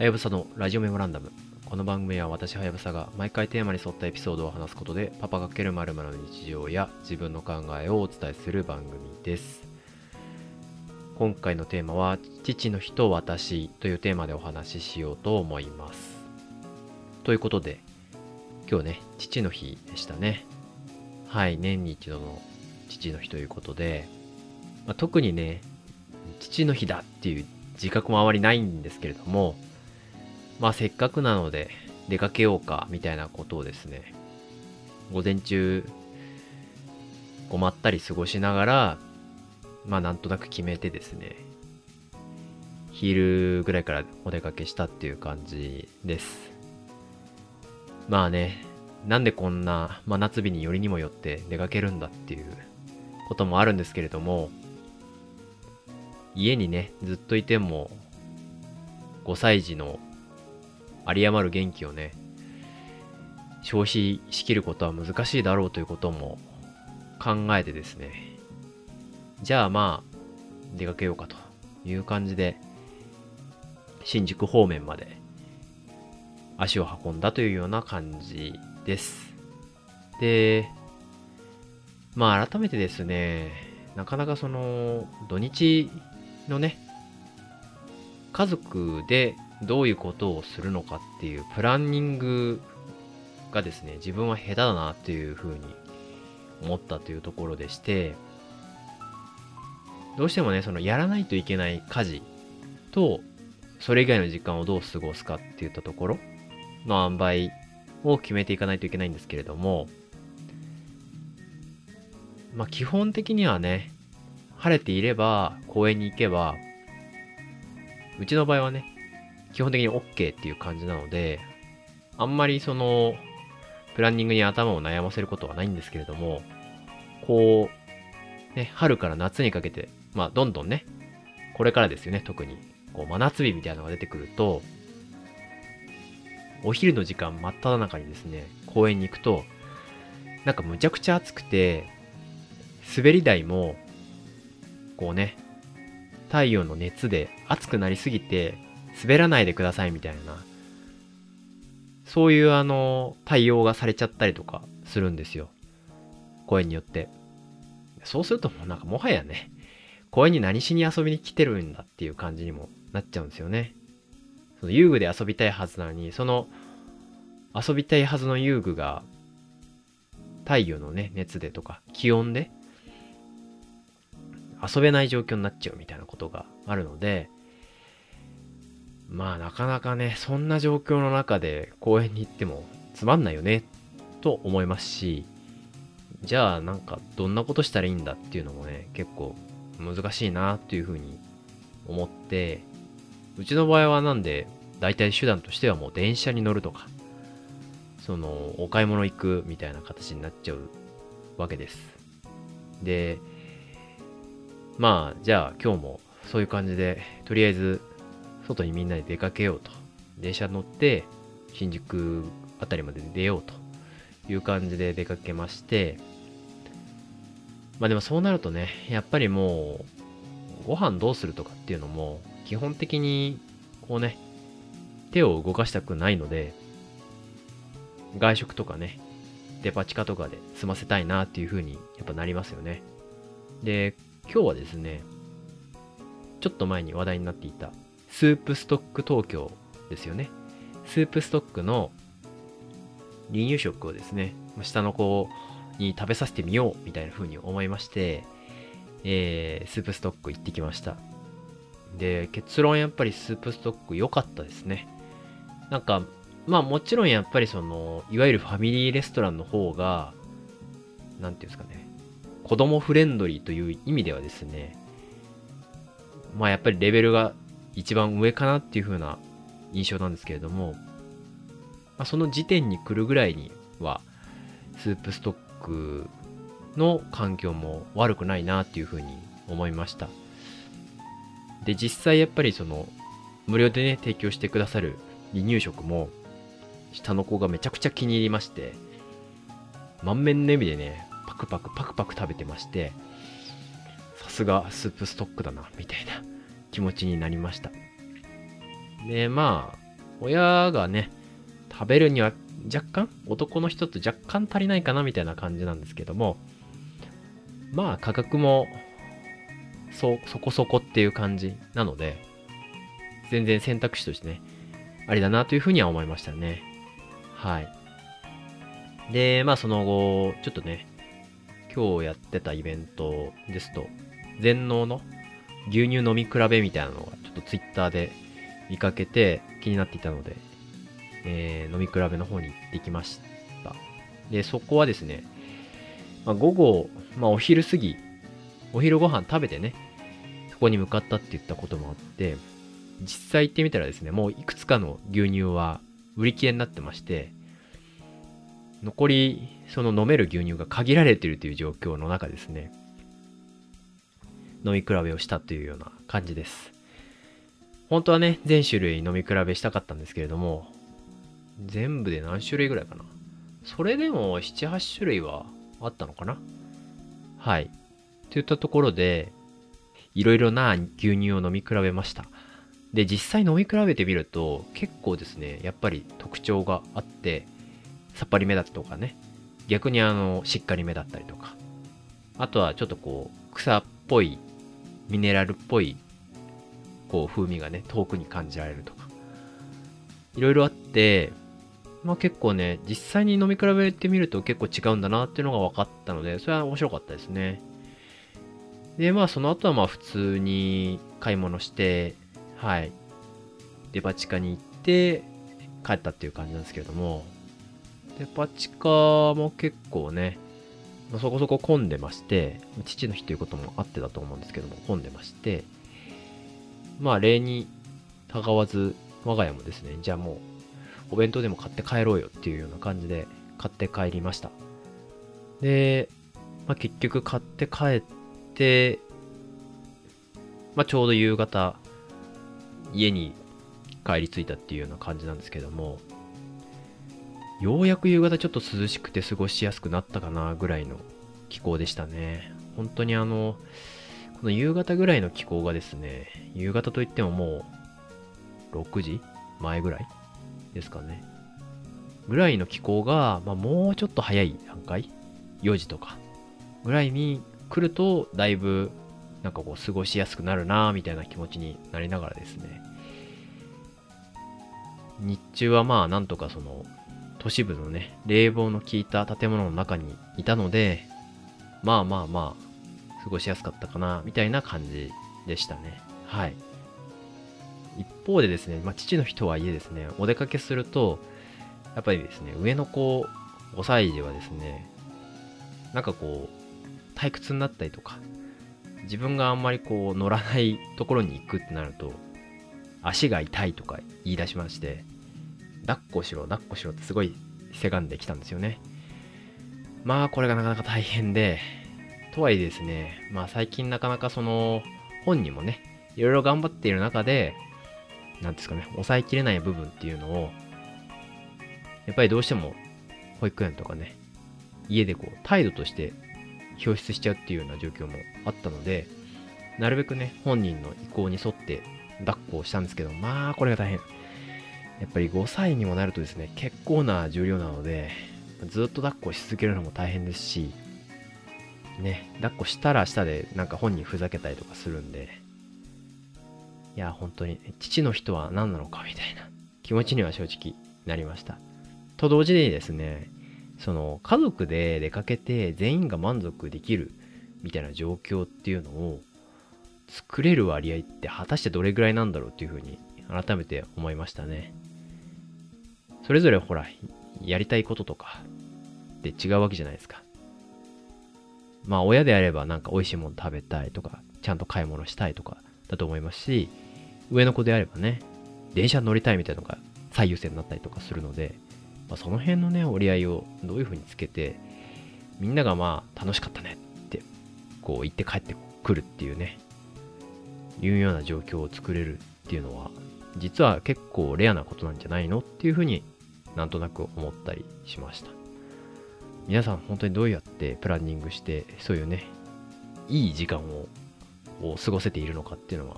はやぶさのラジオメモランダム。この番組は私はやぶさが毎回テーマに沿ったエピソードを話すことでパパがけるまるの日常や自分の考えをお伝えする番組です。今回のテーマは父の日と私というテーマでお話ししようと思います。ということで今日ね、父の日でしたね。はい、年に一度の父の日ということで、まあ、特にね、父の日だっていう自覚もあまりないんですけれども、まあせっかくなので出かけようかみたいなことをですね、午前中、こまったり過ごしながら、まあなんとなく決めてですね、昼ぐらいからお出かけしたっていう感じです。まあね、なんでこんな真夏日によりにもよって出かけるんだっていうこともあるんですけれども、家にね、ずっといても、5歳児の有り余る元気をね、消費しきることは難しいだろうということも考えてですね、じゃあまあ、出かけようかという感じで、新宿方面まで足を運んだというような感じです。で、まあ改めてですね、なかなかその土日のね、家族でどういうことをするのかっていうプランニングがですね、自分は下手だなっていうふうに思ったというところでして、どうしてもね、そのやらないといけない家事と、それ以外の時間をどう過ごすかっていったところの塩梅を決めていかないといけないんですけれども、まあ基本的にはね、晴れていれば公園に行けば、うちの場合はね、基本的に OK っていう感じなので、あんまりその、プランニングに頭を悩ませることはないんですけれども、こう、ね、春から夏にかけて、まあどんどんね、これからですよね、特に、こう真夏日みたいなのが出てくると、お昼の時間真っ只中にですね、公園に行くと、なんかむちゃくちゃ暑くて、滑り台も、こうね、太陽の熱で熱くなりすぎて、滑らないでくださいみたいな、そういうあの、対応がされちゃったりとかするんですよ。公園によって。そうするともうなんかもはやね、公園に何しに遊びに来てるんだっていう感じにもなっちゃうんですよね。その遊具で遊びたいはずなのに、その遊びたいはずの遊具が太陽のね、熱でとか気温で遊べない状況になっちゃうみたいなことがあるので、まあなかなかね、そんな状況の中で公園に行ってもつまんないよね、と思いますし、じゃあなんかどんなことしたらいいんだっていうのもね、結構難しいなっていうふうに思って、うちの場合はなんで、大体手段としてはもう電車に乗るとか、その、お買い物行くみたいな形になっちゃうわけです。で、まあ、じゃあ今日もそういう感じで、とりあえず、外にみんなで出かけようと。電車乗って、新宿あたりまで出ようという感じで出かけまして、まあでもそうなるとね、やっぱりもう、ご飯どうするとかっていうのも、基本的に、こうね、手を動かしたくないので、外食とかね、デパ地下とかで済ませたいなっていう風にやっぱなりますよね。で、今日はですね、ちょっと前に話題になっていた、スープストック東京ですよね。スープストックの離乳食をですね、下の子に食べさせてみようみたいな風に思いまして、えー、スープストック行ってきました。で、結論やっぱりスープストック良かったですね。なんか、まあもちろんやっぱりその、いわゆるファミリーレストランの方が、なんていうんですかね、子供フレンドリーという意味ではですね、まあやっぱりレベルが一番上かなっていう風な印象なんですけれども、まあ、その時点に来るぐらいには、スープストックの環境も悪くないなっていう風に思いました。で、実際やっぱりその、無料でね、提供してくださる離乳食も、下の子がめちゃくちゃ気に入りまして、満面の笑みでね、パクパクパクパク食べてまして、さすがスープストックだな、みたいな気持ちになりました。で、まあ、親がね、食べるには若干、男の人と若干足りないかなみたいな感じなんですけども、まあ価格もそ、そこそこっていう感じなので、全然選択肢としてね、ありだなというふうには思いましたね。はい。で、まあその後、ちょっとね、今日やってたイベントですと、全農の牛乳飲み比べみたいなのがちょっとツイッターで見かけて気になっていたので、えー、飲み比べの方に行ってきました。で、そこはですね、まあ、午後、まあ、お昼過ぎ、お昼ご飯食べてね、そこに向かったって言ったこともあって、実際行ってみたらですね、もういくつかの牛乳は売り切れになってまして、残りその飲める牛乳が限られてるという状況の中ですね、飲み比べをしたというような感じです。本当はね、全種類飲み比べしたかったんですけれども、全部で何種類ぐらいかな。それでも7、8種類はあったのかなはい。といったところで、いろいろな牛乳を飲み比べました。で、実際飲み比べてみると、結構ですね、やっぱり特徴があって、さっぱりめだったとかね、逆にあの、しっかりめだったりとか、あとはちょっとこう、草っぽい、ミネラルっぽい、こう、風味がね、遠くに感じられるとか、いろいろあって、まあ結構ね、実際に飲み比べてみると結構違うんだなっていうのが分かったので、それは面白かったですね。で、まあその後はまあ普通に買い物して、はい。デパ地下に行って帰ったっていう感じなんですけれども、デパ地下も結構ね、まあ、そこそこ混んでまして、父の日ということもあってだと思うんですけども、混んでまして、まあ例にたがわず、我が家もですね、じゃあもう、お弁当でも買って帰ろうよっていうような感じで買って帰りました。で、まあ、結局買って帰って、まあ、ちょうど夕方、家に帰り着いたっていうような感じなんですけども、ようやく夕方ちょっと涼しくて過ごしやすくなったかなぐらいの気候でしたね。本当にあの、この夕方ぐらいの気候がですね、夕方といってももう6時前ぐらいですかね。ぐらいの気候が、まあ、もうちょっと早い段階 ?4 時とかぐらいに来ると、だいぶなんかこう過ごしやすくなるなぁみたいな気持ちになりながらですね。日中はまあなんとかその都市部のね、冷房の効いた建物の中にいたので、まあまあまあ、過ごしやすかったかな、みたいな感じでしたね。はい。一方でですね、まあ父の日とはいえですね、お出かけすると、やっぱりですね、上の子5歳児はですね、なんかこう、退屈になったりとか、自分があんまりこう乗らないところに行くってなると、足が痛いとか言い出しまして、抱っこしろ、抱っこしろってすごいせがんできたんですよね。まあこれがなかなか大変で、とはいえですね、まあ最近なかなかその本人もね、いろいろ頑張っている中で、なんですかね、抑えきれない部分っていうのを、やっぱりどうしても保育園とかね、家でこう態度として表出しちゃうっていうような状況もあったので、なるべくね、本人の意向に沿って抱っこをしたんですけど、まあ、これが大変。やっぱり5歳にもなるとですね、結構な重量なので、ずっと抱っこし続けるのも大変ですし、ね、抱っこしたら下でなんか本人ふざけたりとかするんで、いや、本当に、父の人は何なのかみたいな気持ちには正直なりました。と同時にですね、その家族で出かけて全員が満足できるみたいな状況っていうのを作れる割合って果たしてどれぐらいなんだろうっていうふうに改めて思いましたね。それぞれほら、やりたいこととかって違うわけじゃないですか。まあ親であればなんか美味しいもの食べたいとか、ちゃんと買い物したいとかだと思いますし、上の子であればね、電車乗りたいみたいなのが最優先になったりとかするので、まあ、その辺のね、折り合いをどういう風につけて、みんながまあ、楽しかったねって、こう言って帰ってくるっていうね、いうような状況を作れるっていうのは、実は結構レアなことなんじゃないのっていう風になんとなく思ったりしました。皆さん本当にどうやってプランニングして、そういうね、いい時間をを過ごせているのかっていうのは、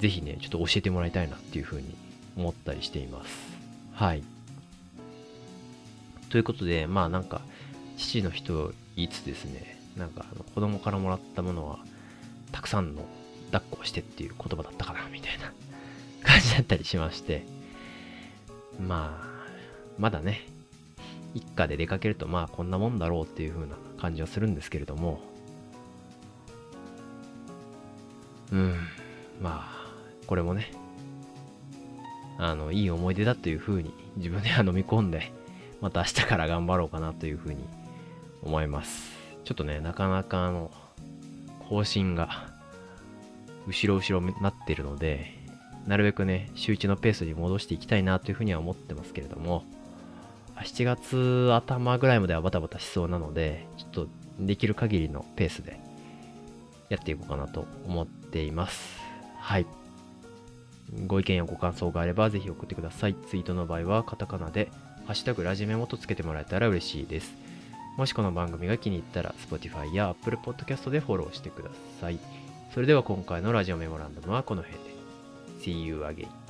ぜひね、ちょっと教えてもらいたいなっていう風に思ったりしています。はい。ということで、まあなんか、父の日と言いつですね、なんかあの子供からもらったものは、たくさんの抱っこをしてっていう言葉だったかな、みたいな感じだったりしまして、まあ、まだね、一家で出かけるとまあこんなもんだろうっていう風な感じはするんですけれども、うん、まあ、これもね、あの、いい思い出だという風に自分では飲み込んで、また明日から頑張ろうかなという風に思います。ちょっとね、なかなかあの、更新が、後ろ後ろになってるので、なるべくね、週1のペースに戻していきたいなというふうには思ってますけれども、7月頭ぐらいまではバタバタしそうなので、ちょっとできる限りのペースでやっていこうかなと思っています。はい。ご意見やご感想があればぜひ送ってください。ツイートの場合はカタカナで、ハッシュタグラジメモとつけてもらえたら嬉しいです。もしこの番組が気に入ったら Spotify や Apple Podcast でフォローしてください。それでは今回のラジオメモランダムはこの辺で。See you again.